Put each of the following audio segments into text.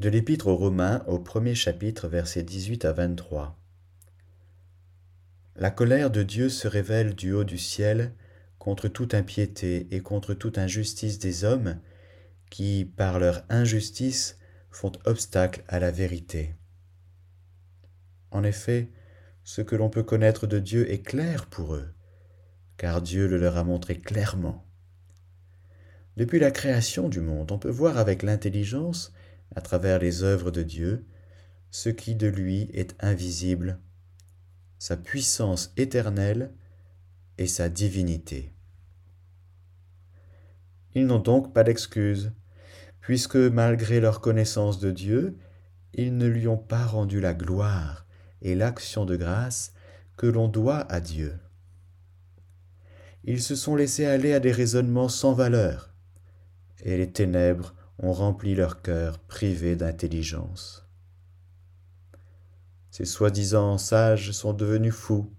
De l'Épître aux Romains au premier chapitre versets 18 à 23. La colère de Dieu se révèle du haut du ciel contre toute impiété et contre toute injustice des hommes qui, par leur injustice, font obstacle à la vérité. En effet, ce que l'on peut connaître de Dieu est clair pour eux, car Dieu le leur a montré clairement. Depuis la création du monde, on peut voir avec l'intelligence à travers les œuvres de Dieu, ce qui de lui est invisible, sa puissance éternelle et sa divinité. Ils n'ont donc pas d'excuse, puisque malgré leur connaissance de Dieu, ils ne lui ont pas rendu la gloire et l'action de grâce que l'on doit à Dieu. Ils se sont laissés aller à des raisonnements sans valeur, et les ténèbres ont rempli leur cœur privé d'intelligence. Ces soi-disant sages sont devenus fous.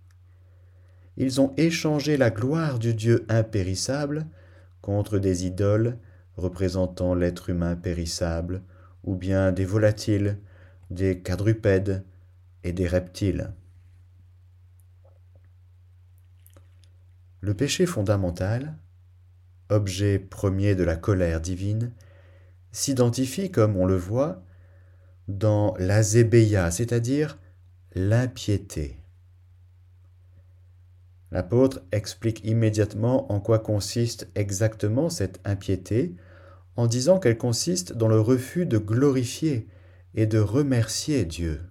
Ils ont échangé la gloire du Dieu impérissable contre des idoles représentant l'être humain périssable, ou bien des volatiles, des quadrupèdes et des reptiles. Le péché fondamental, objet premier de la colère divine, s'identifie, comme on le voit, dans l'azébéia, c'est-à-dire l'impiété. L'apôtre explique immédiatement en quoi consiste exactement cette impiété, en disant qu'elle consiste dans le refus de glorifier et de remercier Dieu.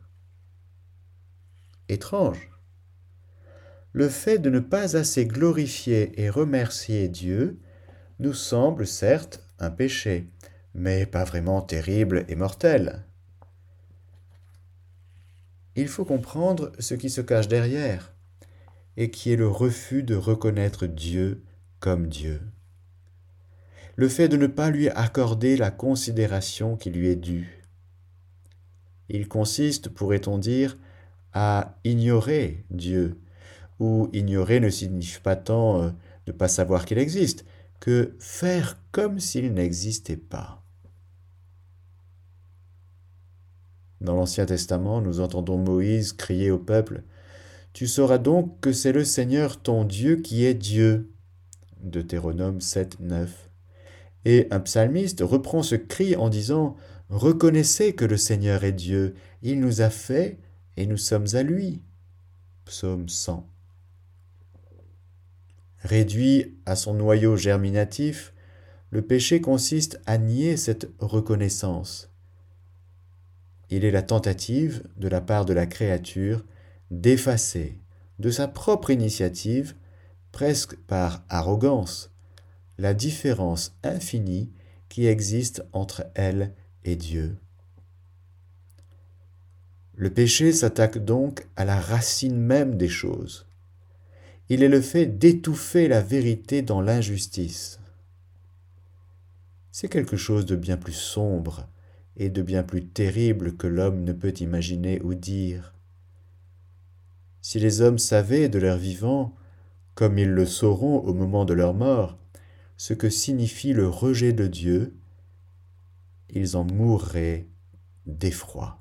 Étrange. Le fait de ne pas assez glorifier et remercier Dieu nous semble certes un péché, mais pas vraiment terrible et mortel. Il faut comprendre ce qui se cache derrière, et qui est le refus de reconnaître Dieu comme Dieu. Le fait de ne pas lui accorder la considération qui lui est due. Il consiste, pourrait-on dire, à ignorer Dieu, ou ignorer ne signifie pas tant euh, ne pas savoir qu'il existe, que faire comme s'il n'existait pas. Dans l'Ancien Testament, nous entendons Moïse crier au peuple Tu sauras donc que c'est le Seigneur ton Dieu qui est Dieu. Deutéronome 7, 9. Et un psalmiste reprend ce cri en disant Reconnaissez que le Seigneur est Dieu, il nous a fait et nous sommes à lui. Psaume 100. Réduit à son noyau germinatif, le péché consiste à nier cette reconnaissance. Il est la tentative, de la part de la créature, d'effacer, de sa propre initiative, presque par arrogance, la différence infinie qui existe entre elle et Dieu. Le péché s'attaque donc à la racine même des choses il est le fait d'étouffer la vérité dans l'injustice. C'est quelque chose de bien plus sombre et de bien plus terrible que l'homme ne peut imaginer ou dire. Si les hommes savaient de leur vivant, comme ils le sauront au moment de leur mort, ce que signifie le rejet de Dieu, ils en mourraient d'effroi.